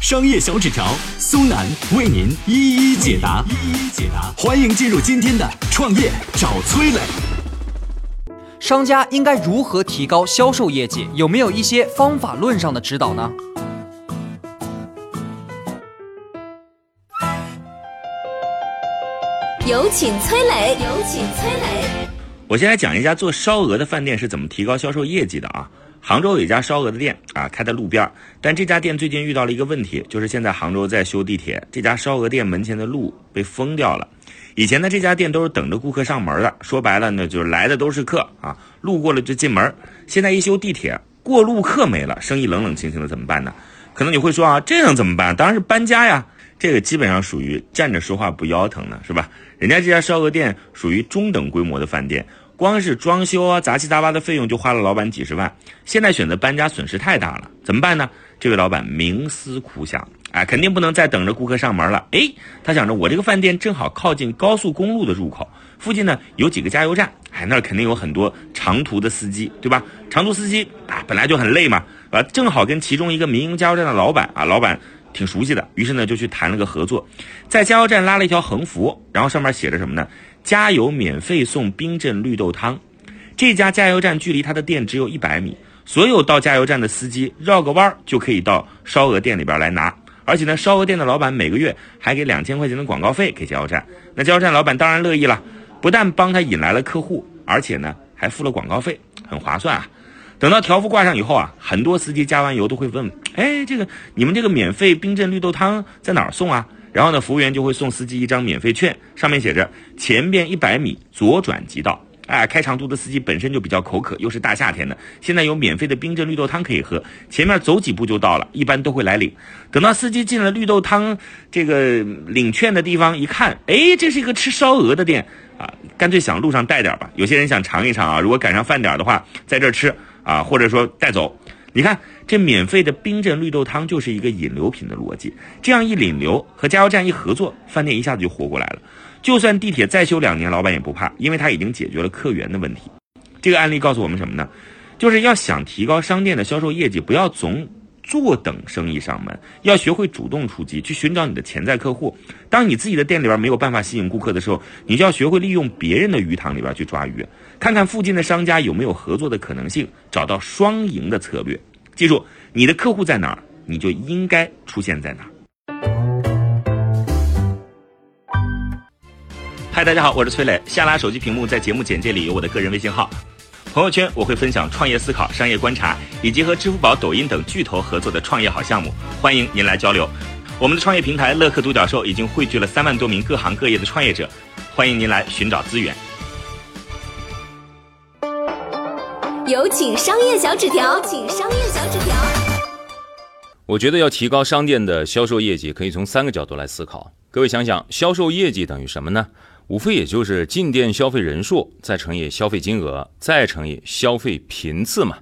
商业小纸条苏南为您一一解答，一一解答。欢迎进入今天的创业找崔磊。商家应该如何提高销售业绩？有没有一些方法论上的指导呢？有请崔磊，有请崔磊。我先来讲一家做烧鹅的饭店是怎么提高销售业绩的啊。杭州有一家烧鹅的店啊，开在路边儿，但这家店最近遇到了一个问题，就是现在杭州在修地铁，这家烧鹅店门前的路被封掉了。以前呢，这家店都是等着顾客上门的，说白了呢，就是来的都是客啊，路过了就进门。现在一修地铁，过路客没了，生意冷冷清清的，怎么办呢？可能你会说啊，这能怎么办？当然是搬家呀。这个基本上属于站着说话不腰疼呢，是吧？人家这家烧鹅店属于中等规模的饭店，光是装修啊、杂七杂八的费用就花了老板几十万。现在选择搬家，损失太大了，怎么办呢？这位老板冥思苦想，哎，肯定不能再等着顾客上门了。哎，他想着我这个饭店正好靠近高速公路的入口，附近呢有几个加油站，哎，那儿肯定有很多长途的司机，对吧？长途司机啊本来就很累嘛，啊，正好跟其中一个民营加油站的老板啊，老板。挺熟悉的，于是呢就去谈了个合作，在加油站拉了一条横幅，然后上面写着什么呢？加油免费送冰镇绿豆汤。这家加油站距离他的店只有一百米，所有到加油站的司机绕个弯儿就可以到烧鹅店里边来拿。而且呢，烧鹅店的老板每个月还给两千块钱的广告费给加油站。那加油站老板当然乐意了，不但帮他引来了客户，而且呢还付了广告费，很划算啊。等到条幅挂上以后啊，很多司机加完油都会问：“哎，这个你们这个免费冰镇绿豆汤在哪儿送啊？”然后呢，服务员就会送司机一张免费券，上面写着“前边一百米左转即到”。哎，开长途的司机本身就比较口渴，又是大夏天的，现在有免费的冰镇绿豆汤可以喝，前面走几步就到了，一般都会来领。等到司机进了绿豆汤这个领券的地方一看，哎，这是一个吃烧鹅的店啊，干脆想路上带点吧。有些人想尝一尝啊，如果赶上饭点的话，在这吃。啊，或者说带走，你看这免费的冰镇绿豆汤就是一个引流品的逻辑。这样一引流，和加油站一合作，饭店一下子就活过来了。就算地铁再修两年，老板也不怕，因为他已经解决了客源的问题。这个案例告诉我们什么呢？就是要想提高商店的销售业绩，不要总。坐等生意上门，要学会主动出击，去寻找你的潜在客户。当你自己的店里边没有办法吸引顾客的时候，你就要学会利用别人的鱼塘里边去抓鱼，看看附近的商家有没有合作的可能性，找到双赢的策略。记住，你的客户在哪儿，你就应该出现在哪儿。嗨，大家好，我是崔磊。下拉手机屏幕，在节目简介里有我的个人微信号。朋友圈我会分享创业思考、商业观察，以及和支付宝、抖音等巨头合作的创业好项目，欢迎您来交流。我们的创业平台乐客独角兽已经汇聚了三万多名各行各业的创业者，欢迎您来寻找资源。有请商业小纸条，请商业小纸条。我觉得要提高商店的销售业绩，可以从三个角度来思考。各位想想，销售业绩等于什么呢？无非也就是进店消费人数，再乘以消费金额，再乘以消费频次嘛。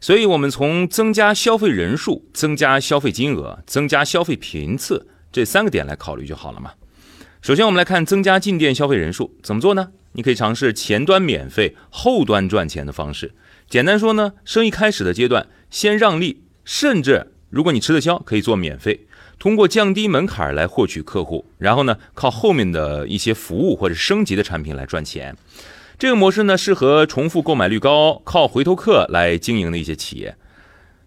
所以，我们从增加消费人数、增加消费金额、增加消费频次这三个点来考虑就好了嘛。首先，我们来看增加进店消费人数怎么做呢？你可以尝试前端免费、后端赚钱的方式。简单说呢，生意开始的阶段先让利，甚至如果你吃得消，可以做免费。通过降低门槛来获取客户，然后呢，靠后面的一些服务或者升级的产品来赚钱。这个模式呢，适合重复购买率高、靠回头客来经营的一些企业。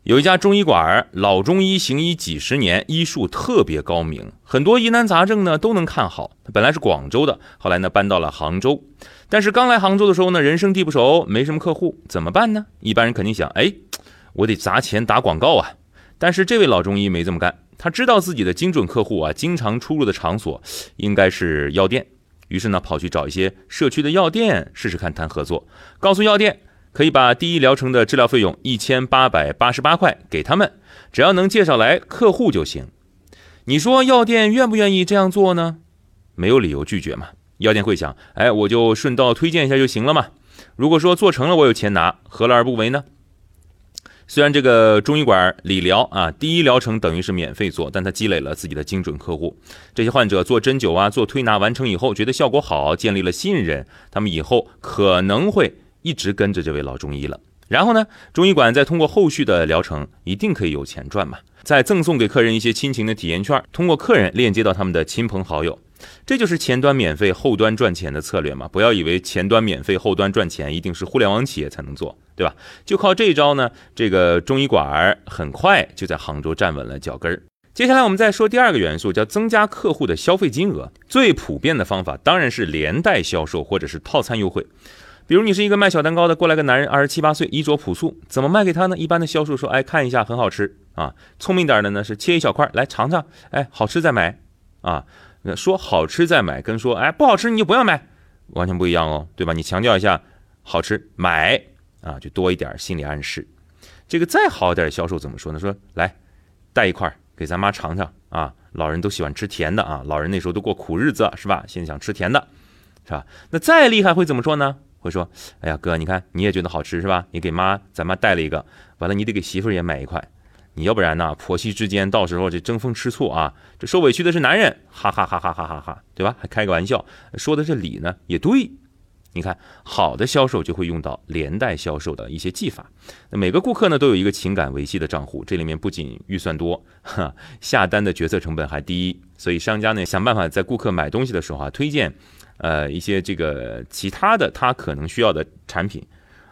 有一家中医馆，老中医行医几十年，医术特别高明，很多疑难杂症呢都能看好。本来是广州的，后来呢搬到了杭州。但是刚来杭州的时候呢，人生地不熟，没什么客户，怎么办呢？一般人肯定想，哎，我得砸钱打广告啊。但是这位老中医没这么干。他知道自己的精准客户啊，经常出入的场所应该是药店，于是呢，跑去找一些社区的药店试试看谈合作，告诉药店可以把第一疗程的治疗费用一千八百八十八块给他们，只要能介绍来客户就行。你说药店愿不愿意这样做呢？没有理由拒绝嘛。药店会想，哎，我就顺道推荐一下就行了嘛。如果说做成了，我有钱拿，何乐而不为呢？虽然这个中医馆理疗啊，第一疗程等于是免费做，但他积累了自己的精准客户。这些患者做针灸啊，做推拿完成以后，觉得效果好，建立了信任，他们以后可能会一直跟着这位老中医了。然后呢，中医馆再通过后续的疗程，一定可以有钱赚嘛。再赠送给客人一些亲情的体验券，通过客人链接到他们的亲朋好友。这就是前端免费、后端赚钱的策略嘛？不要以为前端免费、后端赚钱一定是互联网企业才能做，对吧？就靠这一招呢，这个中医馆儿很快就在杭州站稳了脚跟儿。接下来我们再说第二个元素，叫增加客户的消费金额。最普遍的方法当然是连带销售或者是套餐优惠。比如你是一个卖小蛋糕的，过来个男人，二十七八岁，衣着朴素，怎么卖给他呢？一般的销售说，哎，看一下，很好吃啊。聪明点的呢是切一小块来尝尝，哎，好吃再买啊。说好吃再买，跟说哎不好吃你就不要买，完全不一样哦，对吧？你强调一下好吃买啊，就多一点心理暗示。这个再好点的销售怎么说呢？说来带一块给咱妈尝尝啊，老人都喜欢吃甜的啊，老人那时候都过苦日子是吧？现在想吃甜的，是吧？那再厉害会怎么说呢？会说哎呀哥，你看你也觉得好吃是吧？你给妈咱妈带了一个，完了你得给媳妇也买一块。你要不然呢？婆媳之间到时候这争风吃醋啊，这受委屈的是男人，哈哈哈哈哈哈哈，对吧？还开个玩笑，说的这理呢也对。你看，好的销售就会用到连带销售的一些技法。那每个顾客呢都有一个情感维系的账户，这里面不仅预算多，哈，下单的决策成本还低。所以商家呢想办法在顾客买东西的时候啊，推荐呃一些这个其他的他可能需要的产品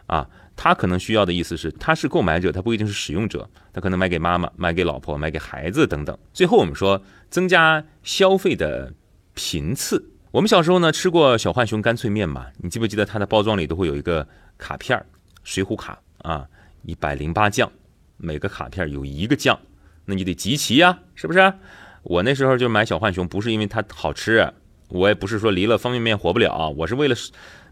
啊。他可能需要的意思是，他是购买者，他不一定是使用者，他可能买给妈妈、买给老婆、买给孩子等等。最后我们说增加消费的频次。我们小时候呢吃过小浣熊干脆面嘛？你记不记得它的包装里都会有一个卡片儿，水浒卡啊，一百零八将，每个卡片有一个将，那你得集齐呀，是不是？我那时候就买小浣熊，不是因为它好吃，我也不是说离了方便面活不了啊，我是为了。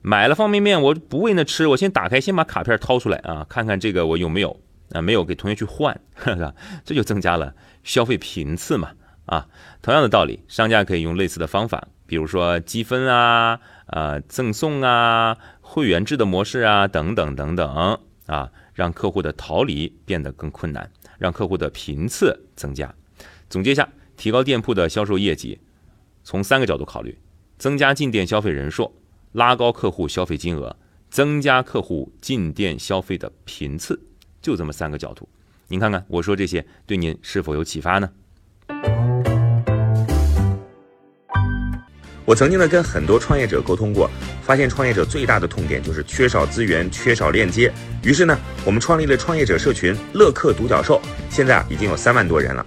买了方便面，我不为那吃，我先打开，先把卡片掏出来啊，看看这个我有没有啊？没有，给同学去换，这就增加了消费频次嘛啊。同样的道理，商家可以用类似的方法，比如说积分啊、啊赠送啊、会员制的模式啊等等等等啊，让客户的逃离变得更困难，让客户的频次增加。总结一下，提高店铺的销售业绩，从三个角度考虑：增加进店消费人数。拉高客户消费金额，增加客户进店消费的频次，就这么三个角度。您看看，我说这些对您是否有启发呢？我曾经呢跟很多创业者沟通过，发现创业者最大的痛点就是缺少资源、缺少链接。于是呢，我们创立了创业者社群“乐客独角兽”，现在啊已经有三万多人了。